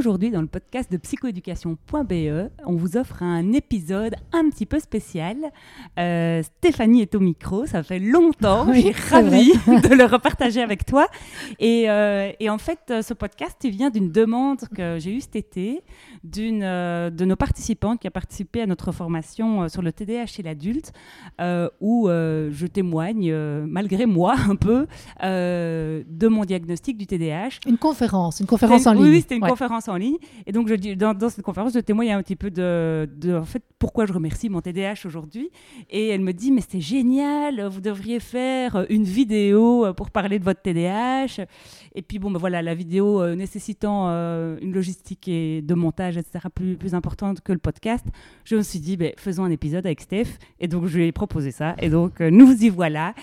aujourd'hui, dans le podcast de psychoéducation.be, on vous offre un épisode un petit peu spécial. Euh, Stéphanie est au micro, ça fait longtemps, Oui, je suis c'est ravie de le repartager avec toi. Et, euh, et en fait, ce podcast il vient d'une demande que j'ai eue cet été d'une euh, de nos participantes qui a participé à notre formation euh, sur le TDAH chez l'adulte, euh, où euh, je témoigne, euh, malgré moi un peu, euh, de mon diagnostic du TDAH. Une conférence, une conférence en ligne. Oui, oui, c'était une Ouais. conférence en ligne. Et donc, je dans, dans cette conférence, je témoigne un petit peu de, en fait, pourquoi je remercie mon TDAH aujourd'hui. Et elle me dit, mais c'est génial, vous devriez faire une vidéo euh, pour parler de votre TDAH. Et puis, bon, ben voilà, la vidéo euh, nécessitant euh, une logistique et de montage, etc., plus, plus importante que le podcast, je me suis dit, ben, faisons un épisode avec Steph. Et donc, je lui ai proposé ça. Et donc, euh, nous y voilà.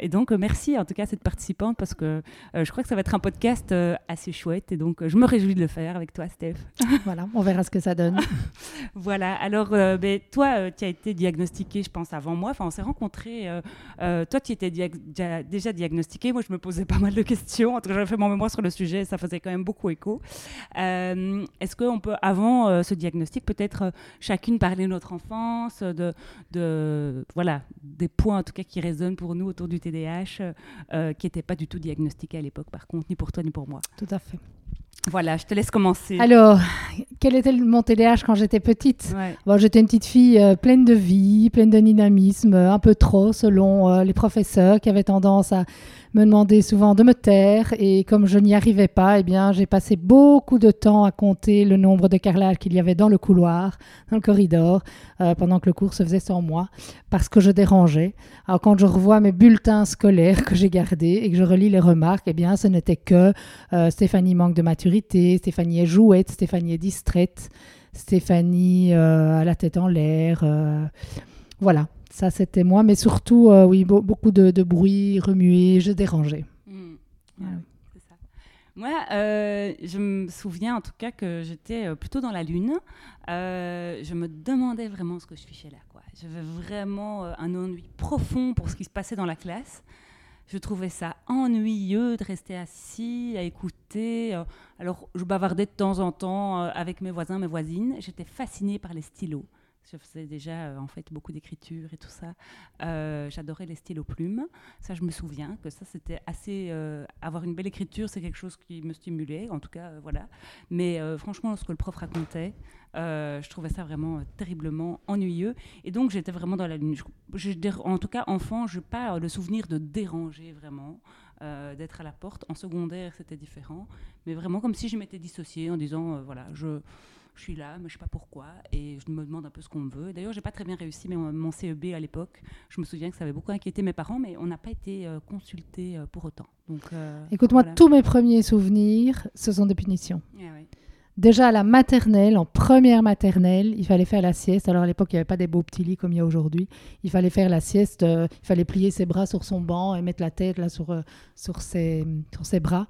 Et donc, merci en tout cas à cette participante parce que je crois que ça va être un podcast assez chouette. Et donc, je me réjouis de le faire avec toi, Steph. Voilà, on verra ce que ça donne. Voilà. Alors, euh, ben, toi, euh, tu as été diagnostiqué, je pense, avant moi. Enfin, on s'est rencontrés. euh, toi, tu étais dia- déjà diagnostiqué. Moi, je me posais pas mal de questions. En tout cas, j'avais fait mon mémoire sur le sujet. Ça faisait quand même beaucoup écho. Est-ce qu'on peut, avant ce diagnostic, peut-être chacune parler de notre enfance, de, de, voilà, des points en tout cas qui résonnent pour nous autour du TDAH, qui n'étaient pas du tout diagnostiqués à l'époque, par contre, ni pour toi ni pour moi? Tout à fait. Voilà, je te laisse commencer. Alors, quel était mon TDAH quand j'étais petite? Ouais. Bon, J'étais une petite fille euh, pleine de vie, pleine de dynamisme, euh, un peu trop selon euh, les professeurs qui avaient tendance à me demander souvent de me taire. Et comme je n'y arrivais pas, eh bien, j'ai passé beaucoup de temps à compter le nombre de carrelages qu'il y avait dans le couloir, dans le corridor, euh, pendant que le cours se faisait sans moi, parce que je dérangeais. Alors quand je revois mes bulletins scolaires que j'ai gardés et que je relis les remarques, eh bien, ce n'était que euh, Stéphanie manque de maturité, Stéphanie est jouette, Stéphanie est distraite, Stéphanie euh, a la tête en l'air. voilà, ça c'était moi, mais surtout, euh, oui, beau- beaucoup de, de bruit, remuer, je dérangeais. Mm. Ouais, ça. Moi, euh, je me souviens en tout cas que j'étais euh, plutôt dans la lune. Euh, je me demandais vraiment ce que je fichais là. J'avais vraiment un ennui profond pour ce qui se passait dans la classe. Je trouvais ça ennuyeux de rester assis, à écouter. Alors, je bavardais de temps en temps avec mes voisins, mes voisines. J'étais fascinée par les stylos. Je faisais déjà euh, en fait beaucoup d'écriture et tout ça. Euh, J'adorais les stylos plumes. Ça, je me souviens que ça, c'était assez. euh, avoir une belle écriture, c'est quelque chose qui me stimulait, en tout cas, voilà. Mais franchement, lorsque le prof racontait, je trouvais ça vraiment terriblement ennuyeux. Et donc, j'étais vraiment dans la lune. En tout cas, enfant, je n'ai pas le souvenir de déranger vraiment, d'être à la porte. En secondaire, c'était différent. Mais vraiment comme si je m'étais dissociée en disant, voilà, je. Je suis là, mais je sais pas pourquoi, et je me demande un peu ce qu'on me veut. D'ailleurs, j'ai pas très bien réussi mon, mon CEB à l'époque. Je me souviens que ça avait beaucoup inquiété mes parents, mais on n'a pas été euh, consultés euh, pour autant. Donc, euh, Écoute-moi, voilà. tous mes premiers souvenirs, ce sont des punitions. Ouais. Déjà à la maternelle, en première maternelle, il fallait faire la sieste. Alors à l'époque, il n'y avait pas des beaux petits lits comme il y a aujourd'hui. Il fallait faire la sieste, euh, il fallait plier ses bras sur son banc et mettre la tête là sur, euh, sur, ses, sur ses bras.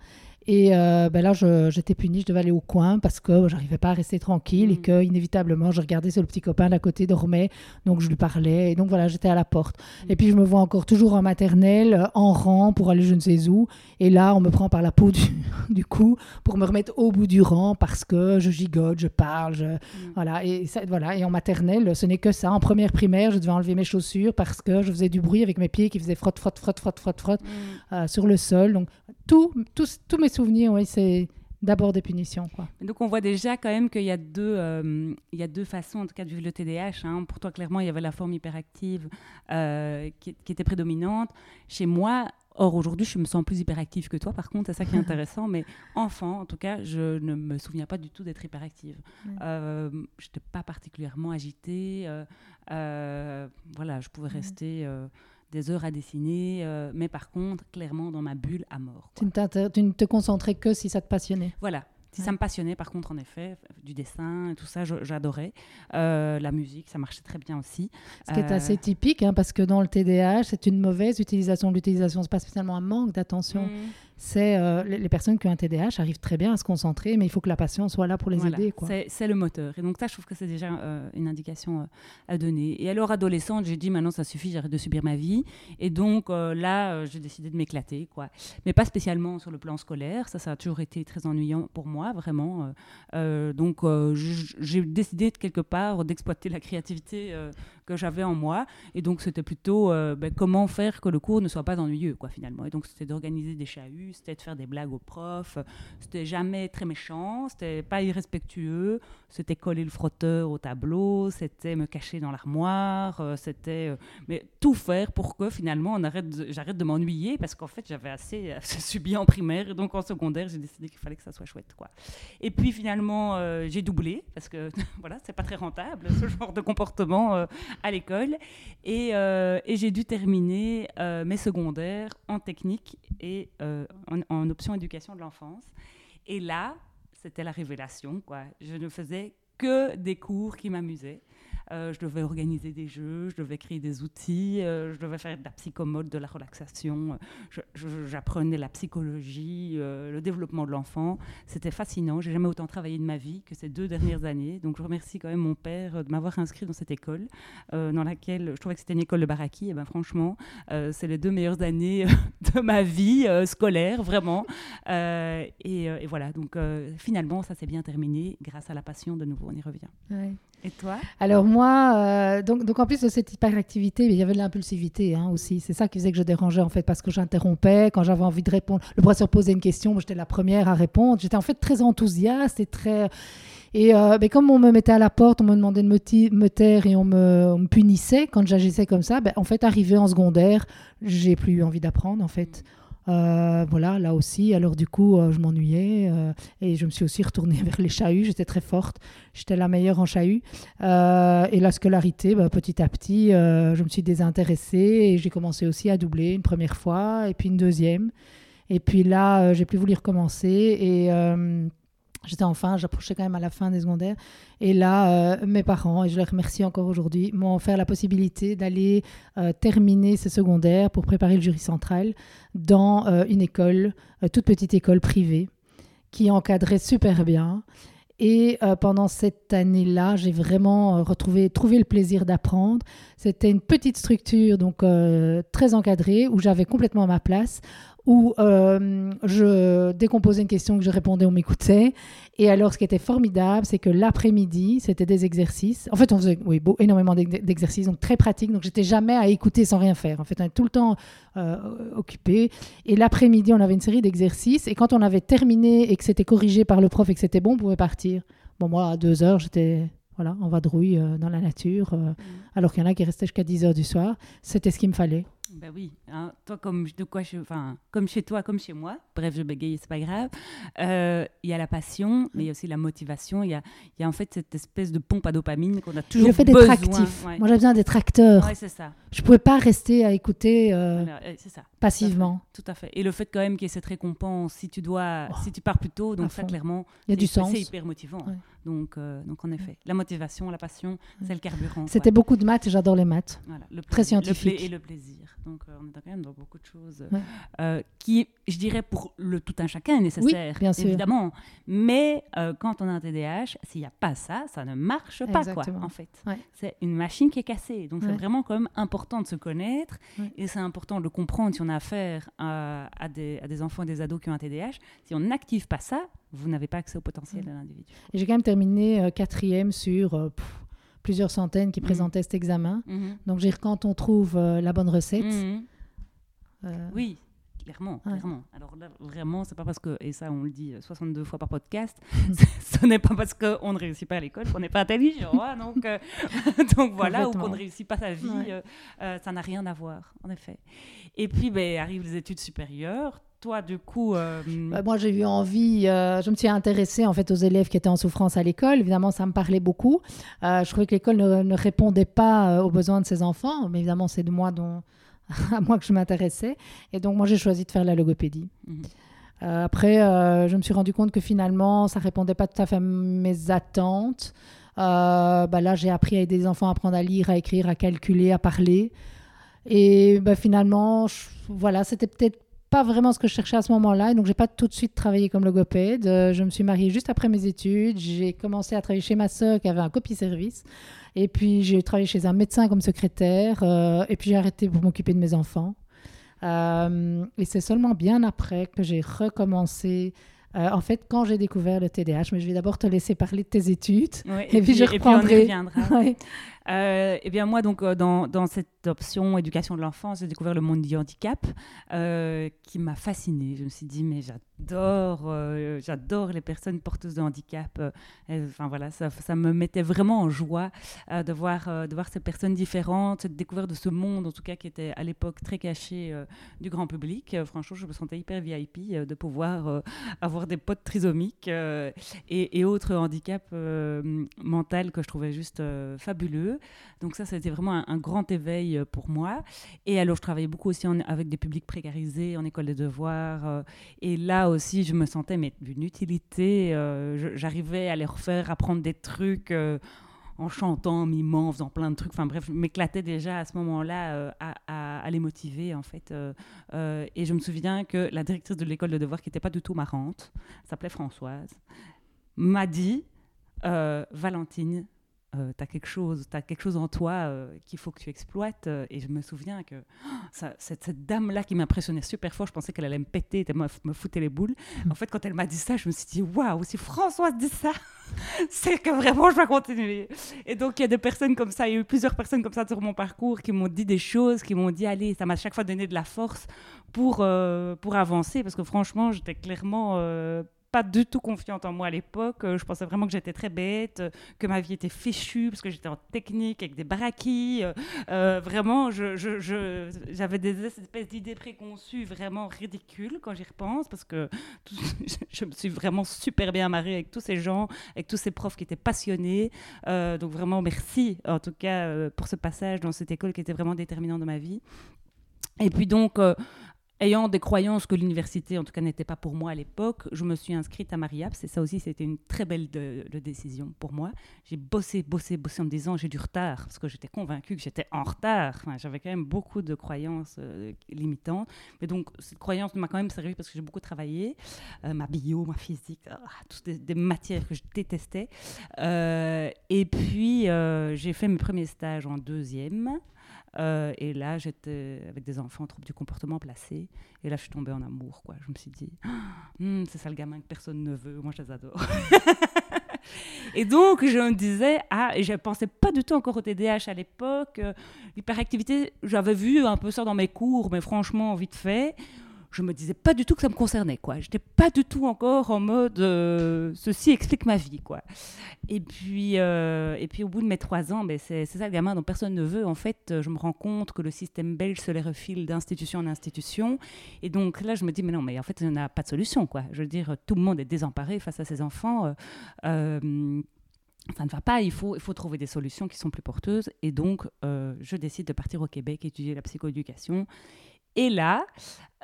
Et euh, ben là, j'étais punie, je devais aller au coin parce que j'arrivais pas à rester tranquille et Mm. que inévitablement, je regardais sur le petit copain d'à côté dormait, donc je lui parlais. Et donc voilà, j'étais à la porte. Mm. Et puis je me vois encore toujours en maternelle, en rang pour aller je ne sais où. Et là, on me prend par la peau du, du cou pour me remettre au bout du rang parce que je gigote, je parle, je, voilà. Et ça, voilà. Et en maternelle, ce n'est que ça. En première primaire, je devais enlever mes chaussures parce que je faisais du bruit avec mes pieds qui faisaient frotte, frotte, frotte, frotte, frotte, frotte Mm. euh, sur le sol. Donc tout, tous, tous mes souvenirs, oui, c'est d'abord des punitions, quoi. Donc on voit déjà quand même qu'il y a deux, euh, il y a deux façons en tout cas de vivre le TDAH. hein. Pour toi clairement il y avait la forme hyperactive euh, qui, qui était prédominante. Chez moi, or aujourd'hui je me sens plus hyperactive que toi par contre, c'est ça qui est intéressant. mais enfant en tout cas, je ne me souviens pas du tout d'être hyperactive. Euh, je n'étais pas particulièrement agitée. voilà, je pouvais rester des heures à dessiner, euh, mais par contre, clairement dans ma bulle à mort. Tu ne, tu ne te concentrais que si ça te passionnait. Voilà. Si ça me passionnait, par contre, en effet, du dessin, tout ça, j'adorais. Euh, la musique, ça marchait très bien aussi. Ce qui est assez typique, hein, parce que dans le TDAH, c'est une mauvaise utilisation l'utilisation. C'est pas spécialement un manque d'attention. Mmh c'est euh, les, personnes qui ont un TDAH arrivent très bien à se concentrer, mais il faut que la passion soit là pour les aider. C'est le moteur. Et donc ça, je trouve que c'est déjà euh, une indication euh, à donner. Et alors, adolescente, j'ai dit maintenant, ça suffit, j'arrête de subir ma vie. Et donc là, j'ai décidé de m'éclater, quoi. Mais pas spécialement sur le plan scolaire. Ça, ça a toujours été très ennuyant pour moi, vraiment. donc j'ai décidé de quelque part d'exploiter la créativité que j'avais en moi. Et donc c'était plutôt ben, comment faire que le cours ne soit pas ennuyeux, quoi, finalement. Et donc c'était d'organiser des chahuts c'était de faire des blagues aux profs, c'était jamais très méchant, c'était pas irrespectueux, c'était coller le frotteur au tableau, c'était me cacher dans l'armoire, euh, c'était euh, mais tout faire pour que finalement j'arrête de m'ennuyer parce qu'en fait j'avais assez, subi en primaire et donc en secondaire j'ai décidé qu'il fallait que ça soit chouette quoi. Et puis finalement euh, j'ai doublé parce que voilà c'est pas très rentable ce genre de comportement à l'école et, et j'ai dû terminer mes secondaires en technique et en, option éducation de l'enfance. Et là, c'était la révélation. Je ne faisais que des cours qui m'amusaient. Euh, je devais organiser des jeux, je devais créer des outils, euh, je devais faire de la psychomode, de la relaxation. J'apprenais la psychologie, euh, le développement de l'enfant. C'était fascinant. J'ai jamais autant travaillé de ma vie que ces deux dernières années. Donc je remercie quand même mon père de m'avoir inscrit dans cette école, dans laquelle je trouvais que c'était une école de baraki. Et ben franchement, c'est les deux meilleures années de ma vie scolaire, vraiment. Et, voilà. Donc finalement, ça s'est bien terminé grâce à la passion. De nouveau, on y revient. Et toi? Alors moi, euh, donc, donc en plus de cette hyperactivité, il y avait de l'impulsivité hein, aussi. C'est ça qui faisait que je dérangeais en fait parce que j'interrompais quand j'avais envie de répondre. Le professeur posait une question, j'étais la première à répondre. J'étais en fait très enthousiaste et très... Et euh, mais comme on me mettait à la porte, on me demandait de me, taire et on me, punissait quand j'agissais comme ça, ben, en fait, arrivé en secondaire, j'ai plus eu envie d'apprendre en fait. Euh, voilà, là aussi. Alors du coup, euh, je m'ennuyais euh, et je me suis aussi retournée vers les chahuts. J'étais très forte. J'étais la meilleure en chahut. et la scolarité, bah, petit à petit, je me suis désintéressée et j'ai commencé aussi à doubler une première fois et puis une deuxième. Et puis là, j'ai plus voulu recommencer et J'étais enfin, j'approchais quand même à la fin des secondaires. Et là, euh, mes parents, et je les remercie encore aujourd'hui, m'ont offert la possibilité d'aller euh, terminer ce secondaire pour préparer le jury central dans euh, une école, toute petite école privée, qui encadrait super bien. Et pendant cette année-là, j'ai vraiment retrouvé, trouvé le plaisir d'apprendre. C'était une petite structure, donc très encadrée, où j'avais complètement ma place, où euh, je décomposais une question que je répondais, on m'écoutait. Et alors, ce qui était formidable, c'est que l'après-midi, c'était des exercices. En fait, on faisait oui, beau, énormément d'exercices, donc très pratique. Donc, j'étais jamais à écouter sans rien faire. En fait, on était tout le temps euh, occupé. Et l'après-midi, on avait une série d'exercices. Et quand on avait terminé et que c'était corrigé par le prof et que c'était bon, on pouvait partir. Bon, moi, à deux heures, j'étais voilà, en vadrouille euh, dans la nature, mmh. alors qu'il y en a qui restaient jusqu'à 10 heures du soir. C'était ce qu'il me fallait. Ben oui, hein. toi comme de quoi enfin comme chez toi comme chez moi. Bref, je bégaye, c'est pas grave. Euh, il y a la passion, mais il y a aussi la motivation. Il y a, y a en fait cette espèce de pompe à dopamine qu'on a toujours besoin. Le fait d'être actif. Moi, j'ai besoin d'être acteur. Ouais, c'est ça. Je pouvais pas rester à écouter euh, ça. Passivement. Tout à, fait. Et le fait quand même qu'il y ait cette récompense, si tu dois, oh. si tu pars plus tôt, donc ça clairement, il y a du sens. C'est hyper motivant. Donc, euh, donc en effet, la motivation, la passion, c'est le carburant. C'était beaucoup de maths et j'adore les maths. Voilà, le Très scientifique. et le plaisir. Donc euh, on est quand même dans beaucoup de choses euh, qui, je dirais, pour le tout un chacun est nécessaire, bien sûr. évidemment. Mais quand on a un TDAH, s'il n'y a pas ça, ça ne marche pas, quoi, en fait. C'est une machine qui est cassée. Donc c'est vraiment quand même important de se connaître et c'est important de le comprendre si on a affaire à, des, à des enfants et des ados qui ont un TDAH. Si on n'active pas ça, vous n'avez pas accès au potentiel de l'individu. J'ai quand même terminé euh, quatrième sur euh, plusieurs centaines qui mhm. présentaient cet examen. Mhm. Donc, quand on trouve euh, la bonne recette. Mhm. Oui, clairement, clairement. Alors là, vraiment, c'est pas parce que, et ça on le dit 62 fois par podcast, ce n'est pas parce qu'on ne réussit pas à l'école qu'on n'est pas intelligent. Hein, donc, donc voilà, ou qu'on ne réussit pas sa vie, ça n'a rien à voir, en effet. Et puis, ben, arrivent les études supérieures toi, du coup euh, bah, Moi, j'ai eu envie, euh, je me suis intéressée en fait aux élèves qui étaient en souffrance à l'école. Évidemment, ça me parlait beaucoup. Euh, je trouvais que l'école ne, répondait pas aux besoins de ses enfants, mais évidemment, c'est de moi dont à moi que je m'intéressais. Et donc, moi, j'ai choisi de faire la logopédie. Mhm. Euh, après, euh, je me suis rendu compte que finalement, ça répondait pas tout à fait à mes attentes. Euh, bah là, j'ai appris à aider les enfants à apprendre à lire, à écrire, à calculer, à parler. Et bah, finalement, je- voilà, c'était peut-être pas vraiment ce que je cherchais à ce moment-là. Et donc, j'ai pas tout de suite travaillé comme logopède. Je me suis mariée juste après mes études. J'ai commencé à travailler chez ma sœur qui avait un copie-service. Et puis, j'ai travaillé chez un médecin comme secrétaire. euh, et puis, j'ai arrêté pour m'occuper de mes enfants. Euh, et c'est seulement bien après que j'ai recommencé. euh, en fait, quand j'ai découvert le TDAH, mais je vais d'abord te laisser parler de tes études. Et puis je on y reprendrai. reviendra. Ouais. Euh, eh bien moi donc euh, dans, cette option éducation de l'enfance j'ai découvert le monde du handicap euh, qui m'a fascinée je me suis dit mais j'adore euh, j'adore les personnes porteuses de handicap enfin voilà ça, ça me mettait vraiment en joie de voir de voir ces personnes différentes cette découverte de ce monde en tout cas qui était à l'époque très caché du grand public franchement je me sentais hyper VIP de pouvoir avoir des potes trisomiques et, autres handicaps mentaux que je trouvais juste fabuleux. Donc ça, c'était vraiment un, grand éveil euh, pour moi. Et alors, je travaillais beaucoup aussi avec des publics précarisés en école de devoirs. euh, et là aussi, je me sentais d'une utilité. euh, J'arrivais à leur faire apprendre des trucs. en chantant, en mimant, en faisant plein de trucs. Enfin bref, je m'éclatais déjà à ce moment-là à, les motiver en fait. et je me souviens que la directrice de l'école de devoirs, qui n'était pas du tout marrante, s'appelait Françoise, m'a dit Valentine, euh, tu as quelque chose, t'as quelque chose en toi euh, qu'il faut que tu exploites. euh, et je me souviens que oh, ça- cette, cette dame-là qui m'impressionnait super fort, je pensais qu'elle allait me péter, elle me, me foutait les boules. En fait, quand elle m'a dit ça, je me suis dit waouh, si Françoise dit ça, c'est que vraiment je vais continuer. Et donc, il y a des personnes comme ça, il y a eu plusieurs personnes comme ça sur mon parcours qui m'ont dit des choses, qui m'ont dit allez, ça m'a chaque fois donné de la force pour, euh, pour avancer, parce que franchement, j'étais clairement pas du tout confiante en moi à l'époque. Euh, Je pensais vraiment que j'étais très bête, euh, que ma vie était fichue, parce que j'étais en technique avec des baraquis. Euh, vraiment, je- je- je- j'avais des espèces d'idées préconçues vraiment ridicules quand j'y repense, parce que je, me suis vraiment super bien marrée avec tous ces gens, avec tous ces profs qui étaient passionnés. Donc vraiment, merci en tout cas pour ce passage dans cette école qui était vraiment déterminant dans ma vie. Et puis donc, ayant des croyances que l'université, en tout cas, n'était pas pour moi à l'époque, je me suis inscrite à Mariaps. Et ça aussi, c'était une très belle décision pour moi. J'ai bossé, bossé, bossé en me disant j'ai du retard, parce que j'étais convaincue que j'étais en retard. Enfin, J'avais quand même beaucoup de croyances euh, limitantes. Mais donc, cette croyance m'a quand même servi parce que j'ai beaucoup travaillé. Euh, ma bio, ma physique, ah, toutes des, matières que je détestais. Euh, et puis, j'ai fait mes premiers stages en deuxième. Euh, et là, j'étais avec des enfants en trouble du comportement placés. Et là, je suis tombée en amour. Quoi. Je me suis dit, Hum, c'est ça le gamin que personne ne veut. Moi, je les adore. et donc, je me disais, ah, et je ne pensais pas du tout encore au TDAH à l'époque. Euh, L'hyperactivité, j'avais vu un peu ça dans mes cours, mais franchement, vite fait. Je me disais pas du tout que ça me concernait, quoi. J'étais pas du tout encore en mode euh, ceci explique ma vie, quoi. Et puis, euh, et puis au bout de mes trois ans, ben c'est ça le gamin dont personne ne veut. En fait, euh, je me rends compte que le système belge se les refile d'institution en institution. Et donc là, je me dis, mais non, mais en fait, il n'y a pas de solution, quoi. Je veux dire, tout le monde est désemparé face à ces enfants. ça ne va pas, il faut, il faut trouver des solutions qui sont plus porteuses. Et donc, je décide de partir au Québec étudier la psychoéducation. Et là,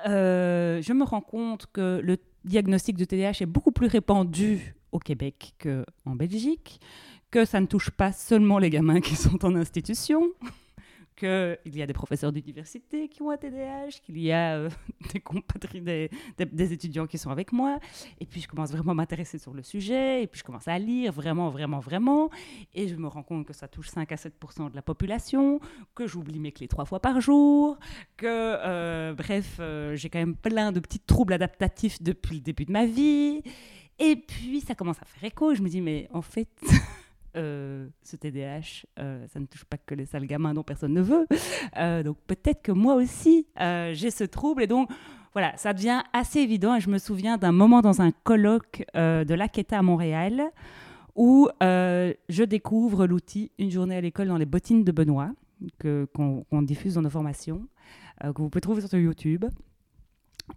euh, je me rends compte que le diagnostic de TDAH est beaucoup plus répandu au Québec qu'en Belgique, que ça ne touche pas seulement les gamins qui sont en institution, qu'il y a des professeurs d'université qui ont un TDAH, qu'il y a euh, des compatriotes, des, étudiants qui sont avec moi. Et puis je commence vraiment à m'intéresser sur le sujet, et puis je commence à lire vraiment, vraiment, vraiment. Et je me rends compte que ça touche 5 à 7% de la population, que j'oublie mes clés trois fois par jour, que, euh, bref, euh, j'ai quand même plein de petits troubles adaptatifs depuis le début de ma vie. Et puis, ça commence à faire écho. Je me dis, mais en fait, euh, ce TDAH, euh, ça ne touche pas que les sales gamins dont personne ne veut. Euh, donc, peut-être que moi aussi, j'ai ce trouble. Et donc, voilà, ça devient assez évident. Et je me souviens d'un moment dans un colloque de l'AQUETA à Montréal où je découvre l'outil Une journée à l'école dans les bottines de Benoît, qu'on diffuse dans nos formations, que vous pouvez trouver sur YouTube.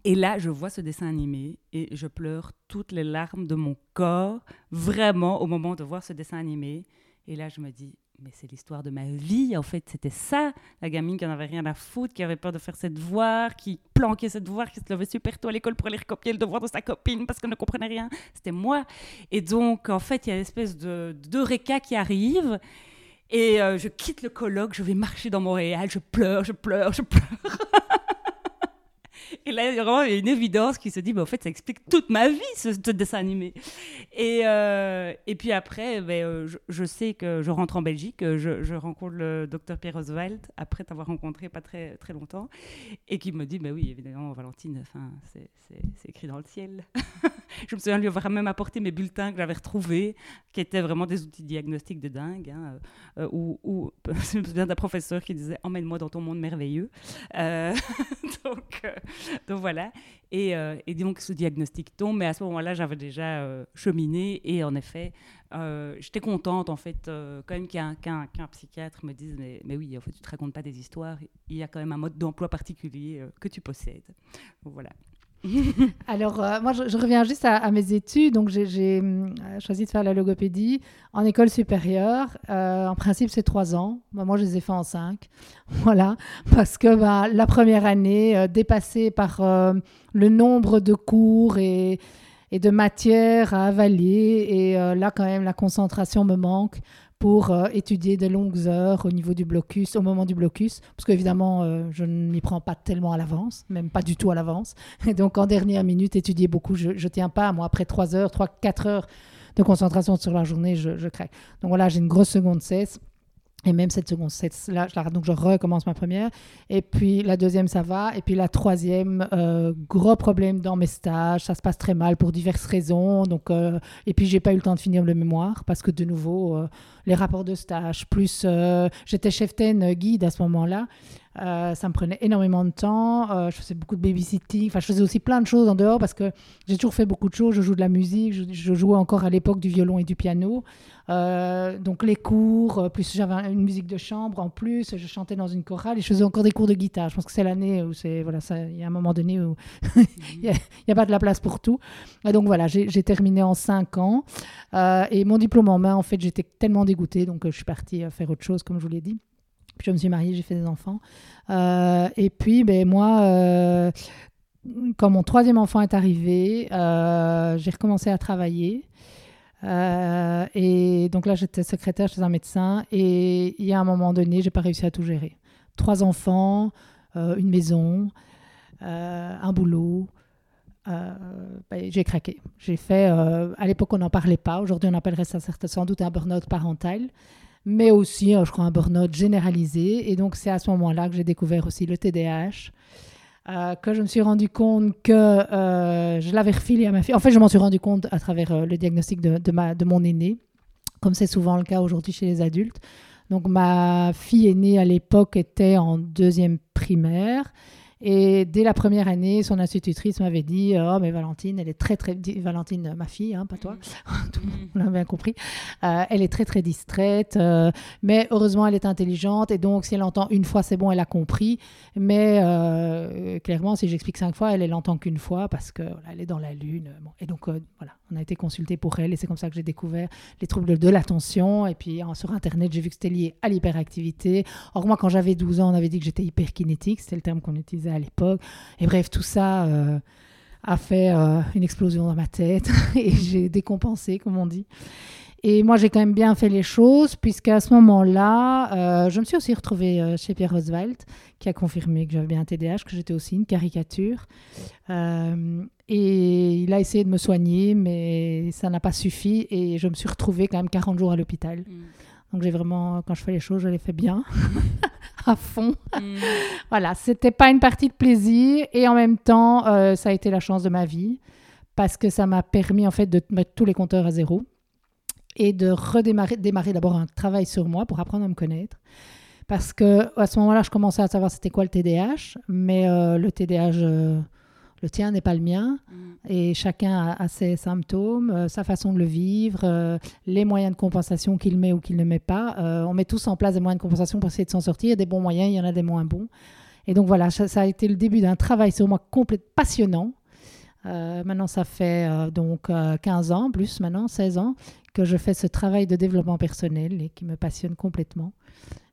Et là, je vois ce dessin animé et je pleure toutes les larmes de mon corps, vraiment, au moment de voir ce dessin animé. Et là, je me dis, mais c'est l'histoire de ma vie, en fait. C'était ça, la gamine qui n'avait rien à foutre, qui avait peur de faire ses devoirs, qui planquait ses devoirs, qui se levait super tôt à l'école pour aller recopier le devoir de sa copine parce qu'elle ne comprenait rien. C'était moi. Et donc, en fait, il y a une espèce de, de qui arrive. Et euh, je quitte le colloque, je vais marcher dans Montréal, je pleure, je pleure, je pleure. Et là, il y a une évidence qui se dit, bah, en fait, ça explique toute ma vie, ce, dessin animé. Et, euh, et puis après, euh, je, sais que je rentre en Belgique, je, je rencontre le docteur Pierre Oswald, après t'avoir rencontré pas très, très longtemps, et qui me dit, bah oui, évidemment, Valentine, c'est écrit dans le ciel. je me souviens lui avoir même apporté mes bulletins que j'avais retrouvés, qui étaient vraiment des outils diagnostiques de dingue, hein, euh, je me souviens d'un professeur qui disait, emmène-moi dans ton monde merveilleux. donc, donc voilà. Et, euh, et, donc ce diagnostic tombe, mais à ce moment-là, j'avais déjà euh, cheminé et en effet, euh, j'étais contente en fait quand même qu'un psychiatre me dise mais, mais, oui, en fait, tu te racontes pas des histoires, il y a quand même un mode d'emploi particulier que tu possèdes. Donc voilà. Alors, euh, moi, je, reviens juste à, mes études. Donc, j'ai euh, choisi de faire la logopédie en école supérieure. Euh, en principe, c'est trois ans. moi, je les ai fait en cinq. Voilà. Parce que bah, la première année, dépassée par le nombre de cours et de matières à avaler, et là, quand même, la concentration me manque pour euh, étudier des longues heures au niveau du blocus, au moment du blocus, parce qu'évidemment, euh, je ne m'y prends pas tellement à l'avance, même pas du tout à l'avance. Et donc, en dernière minute, étudier beaucoup, je ne tiens pas. Moi, après 3 heures, 3, 4 heures de concentration sur la journée, je, je craque. Donc voilà, j'ai une grosse seconde cesse. Et même cette seconde, là, donc je recommence ma première. Et puis la deuxième, ça va. Et puis la troisième, euh, gros problème dans mes stages. Ça se passe très mal pour diverses raisons. Donc, euh, et puis j'ai pas eu le temps de finir le mémoire parce que de nouveau, euh, les rapports de stage, plus j'étais chef guide à ce moment-là. Euh, ça me prenait énormément de temps. Euh, je faisais beaucoup de babysitting. Enfin, je faisais aussi plein de choses en dehors parce que j'ai toujours fait beaucoup de choses. Je joue de la musique. Je, jouais encore à l'époque du violon et du piano. Euh, donc les cours, plus j'avais une musique de chambre en plus. Je chantais dans une chorale et je faisais encore des cours de guitare. Je pense que c'est l'année où c'est voilà, il y a un moment donné où il n'y a, pas de la place pour tout. Et donc voilà, j'ai terminé en cinq ans et mon diplôme en main. En fait, j'étais tellement dégoûtée, donc je suis partie faire autre chose, comme je vous l'ai dit. Puis je me suis mariée, j'ai fait des enfants. Euh, et puis, ben, moi, euh, quand mon troisième enfant est arrivé, euh, j'ai recommencé à travailler. et donc là, j'étais secrétaire chez un médecin. Et il y a un moment donné, j'ai pas réussi à tout gérer. Trois enfants, une maison, un boulot. Ben, j'ai craqué. J'ai fait, à l'époque, on n'en parlait pas. Aujourd'hui, on appellerait ça sans doute un burn-out parental mais aussi, euh, je crois, un burn-out généralisé. Et donc, c'est à ce moment-là que j'ai découvert aussi le TDAH. Euh, que je me suis rendu compte que euh, je l'avais refilé à ma fille. En fait, je m'en suis rendu compte à travers le diagnostic de, de, ma, de mon aîné, comme c'est souvent le cas aujourd'hui chez les adultes. Donc, ma fille aînée à l'époque était en deuxième primaire. Et dès la première année, son institutrice m'avait dit Oh, mais Valentine, elle est très, très. Valentine, ma fille, hein, pas toi, mm. tout le monde bien compris. Euh, elle est très, très distraite, euh, mais heureusement, elle est intelligente. Et donc, si elle entend une fois, c'est bon, elle a compris. Mais euh, clairement, si j'explique cinq fois, elle, elle entend qu'une fois parce qu'elle elle est dans la lune. Bon. Et donc, voilà, on a été consulté pour elle. Et c'est comme ça que j'ai découvert les troubles de l'attention. Et puis, sur Internet, j'ai vu que c'était lié à l'hyperactivité. Or, moi, quand j'avais 12 ans, on avait dit que j'étais hyperkinétique. C'était le terme qu'on utilisait à l'époque. Et bref, tout ça euh, a fait euh, une explosion dans ma tête et j'ai décompensé, comme on dit. Et moi, j'ai quand même bien fait les choses, puisqu'à ce moment-là, euh, je me suis aussi retrouvée chez Pierre Oswald, qui a confirmé que j'avais bien un TDAH, que j'étais aussi une caricature. et il a essayé de me soigner, mais ça n'a pas suffi. Et je me suis retrouvée quand même 40 jours à l'hôpital. Mm. Donc j'ai vraiment, quand je fais les choses, je les fais bien, à fond. Mm. voilà, c'était pas une partie de plaisir et en même temps, euh, ça a été la chance de ma vie parce que ça m'a permis en fait de mettre tous les compteurs à zéro et de redémarrer démarrer d'abord un travail sur moi pour apprendre à me connaître. Parce que à ce moment-là, je commençais à savoir c'était quoi le TDAH, mais euh, le TDAH le tien n'est pas le mien mm. et chacun a, ses symptômes, euh, sa façon de le vivre, euh, les moyens de compensation qu'il met ou qu'il ne met pas. Euh, on met tous en place des moyens de compensation pour essayer de s'en sortir. Il y a des bons moyens, il y en a des moins bons. Et donc voilà, ça, a été le début d'un travail sur moi complètement passionnant. Maintenant, ça fait donc 15 ans, plus maintenant, 16 ans, que je fais ce travail de développement personnel et qui me passionne complètement.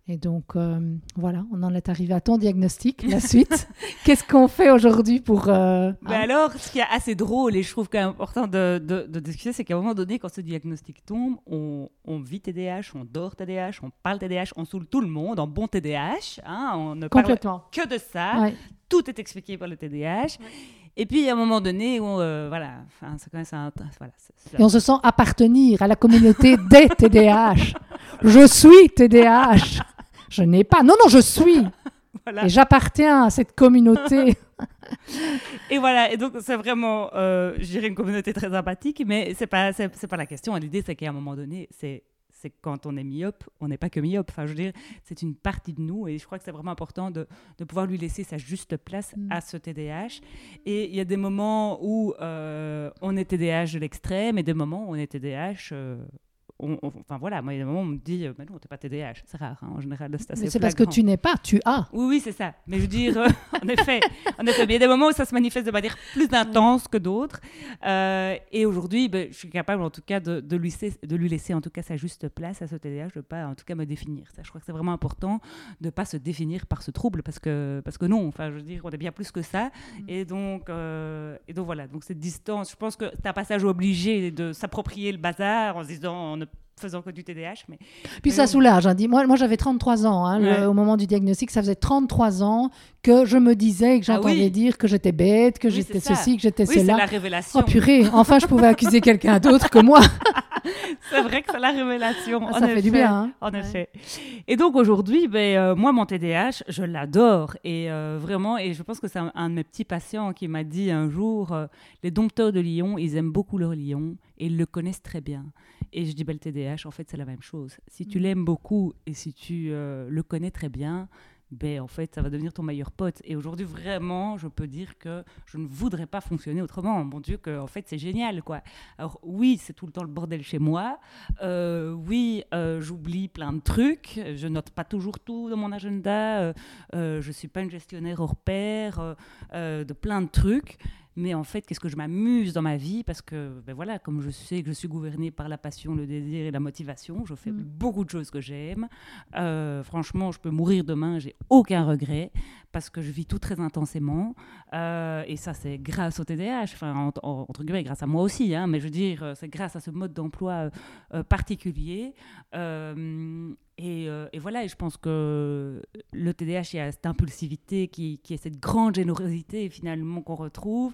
Et donc, euh, voilà, on en est arrivé à ton diagnostic, la suite. Qu'est-ce qu'on fait aujourd'hui pour... Euh, Mais hein alors, ce qui est assez drôle et je trouve quand même important de, de, discuter, c'est qu'à un moment donné, quand ce diagnostic tombe, on, on, vit TDAH, on dort TDAH, on parle TDAH, on saoule tout le monde en bon TDAH. Hein, on ne Complètement. parle que de ça. Tout est expliqué par le TDAH. Et puis, à un moment donné, on, euh, voilà, c'est quand même voilà, Et on se sent appartenir à la communauté des TDAH. Je suis TDAH. Je n'ai pas. Non, non, je suis. Et j'appartiens à cette communauté. et voilà, et donc c'est vraiment, euh, je dirais, une communauté très sympathique, mais c'est pas, c'est, pas la question. L'idée, c'est qu'à un moment donné, c'est c'est quand on est myope, on n'est pas que myope. Enfin, je veux dire, c'est une partie de nous et je crois que c'est vraiment important de, de, pouvoir lui laisser sa juste place mm. à ce TDAH. Et il y a des moments où euh, on est TDAH de l'extrême et des moments où on est TDAH enfin voilà, moi, il y a des moments où on me dit, euh, mais non, t'es pas TDAH. C'est rare, hein, en général, c'est assez C'est parce que tu n'es pas, tu as. Oui, oui, c'est ça. Mais je veux dire, euh, en effet, en effet, il y a des moments où ça se manifeste de manière plus intense que d'autres. Euh, et aujourd'hui, ben, je suis capable, en tout cas, de, de, lui laisser, de lui laisser, en tout cas, sa juste place à ce TDAH, de pas, en tout cas, me définir. Ça, je crois que c'est vraiment important de pas se définir par ce trouble, parce que, parce que non, enfin, je veux dire, on est bien plus que ça. Mm. Et donc, et donc voilà, donc cette distance, je pense que c'est un passage obligé de s'approprier le bazar en se disant, faisant que du TDAH. Mais, Puis ça soulage. Hein. Moi, moi j'avais 33 ans hein, au moment du diagnostic. Ça faisait 33 ans que je me disais, que ah j'entendais dire que j'étais bête, que j'étais ceci, que j'étais oui, cela. c'est la révélation. Oh purée, enfin je pouvais accuser quelqu'un d'autre que moi. c'est vrai que c'est la révélation. Ah, ça fait du bien. Hein. En effet. Et donc aujourd'hui, ben, euh, moi, mon TDAH, je l'adore. Et euh, vraiment, et je pense que c'est un, de mes petits patients qui m'a dit un jour, euh, les dompteurs de lions, ils aiment beaucoup leur lion et ils le connaissent très bien. Et je dis, ben, le TDAH, en fait, c'est la même chose. Si tu mm. l'aimes beaucoup et si tu euh, le connais très bien, ben, en fait, ça va devenir ton meilleur pote. Et aujourd'hui, vraiment, je peux dire que je ne voudrais pas fonctionner autrement. Mon Dieu, que, en fait, c'est génial, quoi. Alors, oui, c'est tout le temps le bordel chez moi. Euh, oui, euh, j'oublie plein de trucs. Je note pas toujours tout dans mon agenda. je ne suis pas une gestionnaire hors pair de plein de trucs mais en fait, qu'est-ce que je m'amuse dans ma vie Parce que, ben voilà, comme je sais que je suis gouvernée par la passion, le désir et la motivation, je fais mm. beaucoup de choses que j'aime. Euh, franchement, je peux mourir demain, j'ai aucun regret parce que je vis tout très intensément. Euh, et ça, c'est grâce au TDAH, enfin, entre guillemets, grâce à moi aussi, hein, mais je veux dire, euh, c'est grâce à ce mode d'emploi particulier. Et, et, voilà, et je pense que le TDAH, il y a cette impulsivité qui, qui est cette grande générosité finalement qu'on retrouve.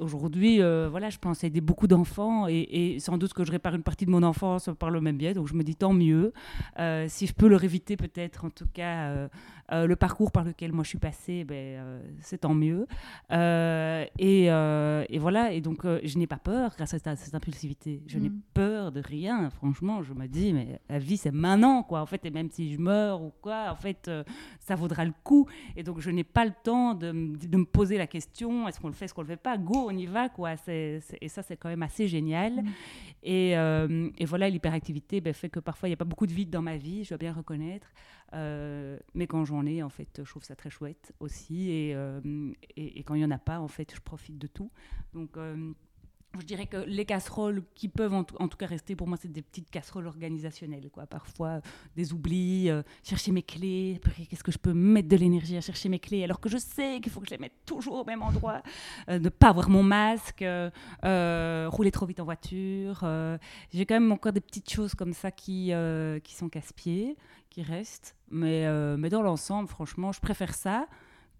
Aujourd'hui, euh, voilà, je pense aider beaucoup d'enfants et, sans doute que je répare une partie de mon enfance par le même biais. Donc je me dis tant mieux. Euh, si je peux leur éviter peut-être, en tout cas, euh, le parcours par lequel moi je suis passée, ben, c'est tant mieux. Et, et, voilà, et donc je n'ai pas peur grâce à cette, impulsivité. Je n'ai mm. peur de rien. Franchement, je me dis, mais la vie c'est maintenant, quoi. En fait, et même si je meurs ou quoi, en fait, ça vaudra le coup. Et donc je n'ai pas le temps de, de me poser la question, est-ce qu'on le fait, est-ce qu'on le fait pas? Go, on y va, quoi. et ça, c'est quand même assez génial. Mm. Euh, et, voilà, l'hyperactivité ben, fait que parfois, il n'y a pas beaucoup de vide dans ma vie, je dois bien reconnaître. Euh, mais quand j'en ai, en fait, je trouve ça très chouette aussi. Et, euh, et quand il n'y en a pas, en fait, je profite de tout. Donc, je dirais que les casseroles qui peuvent en, tout cas rester pour moi, c'est des petites casseroles organisationnelles. Quoi. Parfois, euh, des oublis, euh, chercher mes clés, qu'est-ce que je peux mettre de l'énergie à chercher mes clés alors que je sais qu'il faut que je les mette toujours au même endroit, euh, ne pas avoir mon masque, rouler trop vite en voiture. J'ai quand même encore des petites choses comme ça qui, qui sont casse-pieds, qui restent. Mais, mais dans l'ensemble, franchement, je préfère ça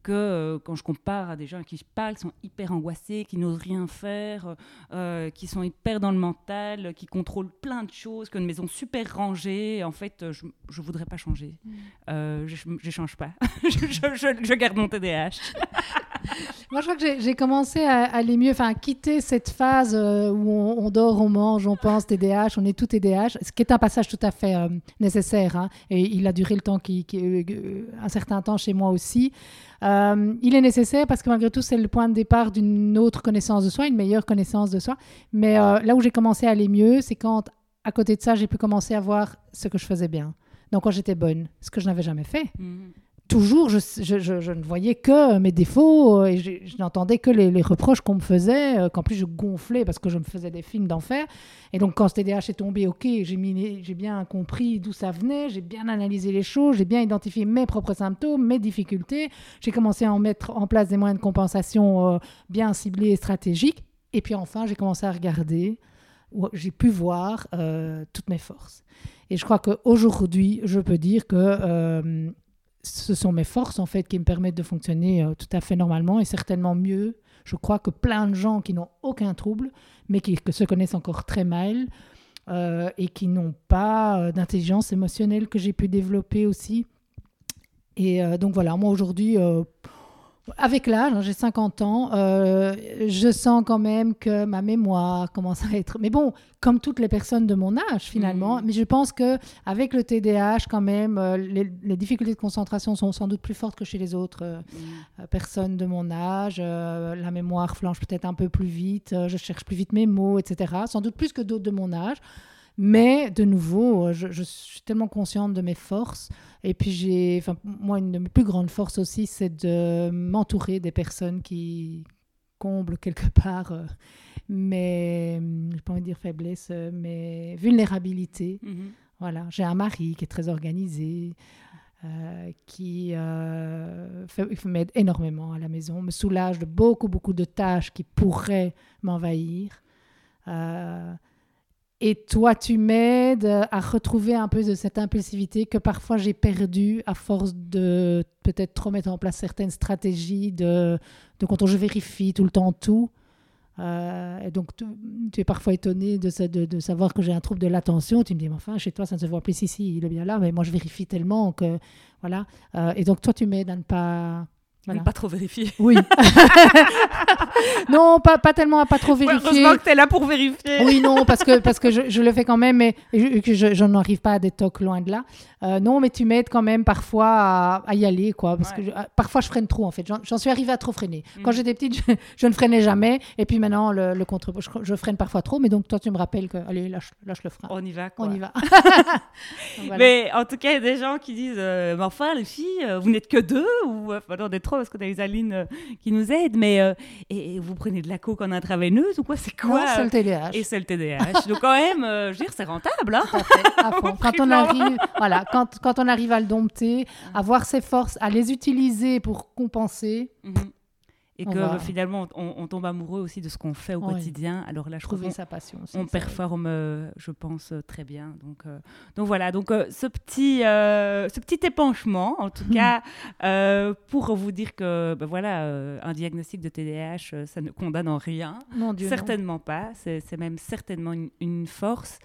que euh, quand je compare à des gens à qui je parle, qui sont hyper angoissés, qui n'osent rien faire, euh, qui sont hyper dans le mental, qui contrôlent plein de choses, qui ont une maison super rangée, en fait, je ne voudrais pas changer. Mm. Euh, je ne change pas. je, je, je, garde mon TDAH. Moi, je crois que j'ai commencé à aller mieux, enfin, à quitter cette phase où on, dort, on mange, on pense TDAH, on est tout TDAH, ce qui est un passage tout à fait nécessaire. Hein, et il a duré le temps, qui, un certain temps chez moi aussi. Euh, il est nécessaire parce que malgré tout, c'est le point de départ d'une autre connaissance de soi, une meilleure connaissance de soi. Mais euh, là où j'ai commencé à aller mieux, c'est quand, à côté de ça, j'ai pu commencer à voir ce que je faisais bien. Donc, quand j'étais bonne, ce que je n'avais jamais fait. Mhm toujours, je, ne voyais que mes défauts euh, et je, n'entendais que les, reproches qu'on me faisait, euh, qu'en plus je gonflais parce que je me faisais des films d'enfer. Et donc, quand ce TDAH est tombé, ok, j'ai bien compris d'où ça venait, j'ai bien analysé les choses, j'ai bien identifié mes propres symptômes, mes difficultés. J'ai commencé à en mettre en place des moyens de compensation euh, bien ciblés et stratégiques. Et puis enfin, j'ai commencé à regarder, j'ai pu voir euh, toutes mes forces. Et je crois qu'aujourd'hui, je peux dire que euh, ce sont mes forces en fait qui me permettent de fonctionner euh, tout à fait normalement et certainement mieux. Je crois que plein de gens qui n'ont aucun trouble, mais qui se connaissent encore très mal euh, et qui n'ont pas euh, d'intelligence émotionnelle que j'ai pu développer aussi. Et donc voilà, moi aujourd'hui, avec l'âge, hein, j'ai 50 ans, euh, je sens quand même que ma mémoire commence à être... Mais bon, comme toutes les personnes de mon âge finalement, Mhm. mais je pense que avec le TDAH quand même, euh, les, les difficultés de concentration sont sans doute plus fortes que chez les autres euh, euh, personnes de mon âge. La mémoire flanche peut-être un peu plus vite, je cherche plus vite mes mots, etc. Sans doute plus que d'autres de mon âge. Mais de nouveau, euh, je, je suis tellement consciente de mes forces. Et puis j'ai, enfin, moi, une de mes plus grandes forces aussi, c'est de m'entourer des personnes qui comblent quelque part euh, mes, je pas envie de dire faiblesse, euh, mes vulnérabilités. Mhm. Voilà, j'ai un mari qui est très organisé, euh, qui euh, m'aide énormément à la maison, me soulage de beaucoup, beaucoup de tâches qui pourraient m'envahir. Euh, et toi, tu m'aides à retrouver un peu de cette impulsivité que parfois j'ai perdue à force de peut-être trop mettre en place certaines stratégies de, de quand on je vérifie tout le temps tout. Euh, et donc, tu, es parfois étonné de, de savoir que j'ai un trouble de l'attention. Tu me dis, mais enfin, chez toi, ça ne se voit plus. Si, si, il est bien là, mais moi, je vérifie tellement que. Voilà. Euh, et donc, toi, tu m'aides à ne pas. Voilà. Pas trop vérifier. Oui. non, pas, pas tellement à pas trop Ouais, vérifier. heureusement que tu es là pour vérifier. Oui, non, parce que, parce que je, je le fais quand même, mais je, que je, je n'arrive pas à des tocs loin de là. Euh, non, mais tu m'aides quand même parfois à, à y aller, quoi. Parce Ouais. que je- euh, parfois, je freine trop, en fait. J'en suis arrivée à trop freiner. Mhm. Quand j'étais petite, je, je ne freinais jamais. Et puis maintenant, le, le contre, je, je freine parfois trop. Mais donc, toi, tu me rappelles que, allez, lâche, lâche le frein. On y va. Quoi. On y va. Donc, voilà. Mais en tout cas, il y a des gens qui disent euh, Mais enfin, les filles, euh, vous n'êtes que deux Ou euh, on est trop parce qu'on a Isaline euh, qui nous aide. Mais euh, et, et vous prenez de la coke en intraveineuse ou quoi C'est Non, quoi c'est le TDAH. Et le TDAH. Donc, quand même, euh, je veux dire, c'est rentable. Hein Tout à fait, à fond. Quand on arrive, voilà, quand, quand on arrive à le dompter, à voir ses forces, à les utiliser pour compenser, Mhm. Et On que va- euh, finalement, on, on tombe amoureux aussi de ce qu'on fait au quotidien. Alors là, je trouve sa passion. aussi, on performe, euh, je pense, euh, très bien. Donc, euh, donc voilà, donc euh, ce, petit, ce petit épanchement, en tout cas, pour vous dire que ben voilà, un diagnostic de TDAH, ça ne condamne en rien. Mon Dieu, non. certainement pas, c'est c'est même certainement une, une force.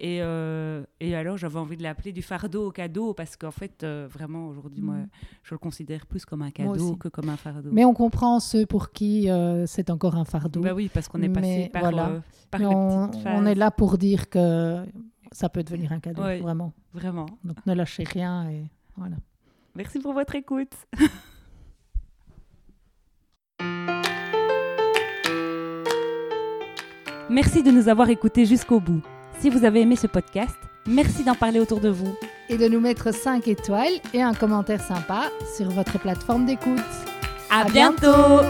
Et, euh, et alors, j'avais envie de l'appeler du fardeau au cadeau, parce qu'en fait, euh, vraiment, aujourd'hui, moi, Mm. je le considère plus comme un cadeau que comme un fardeau. Mais on comprend ceux pour qui euh, c'est encore un fardeau. Bah oui, parce qu'on est passé Mais par, voilà. par Mais les on, petites on est là pour dire que ça peut devenir un cadeau, Oui. vraiment. Vraiment. Donc ne lâchez rien et voilà. Merci pour votre écoute. Merci de nous avoir écoutés jusqu'au bout. Si vous avez aimé ce podcast, merci d'en parler autour de vous. Et de nous mettre 5 étoiles et un commentaire sympa sur votre plateforme d'écoute. À, À bientôt. bientôt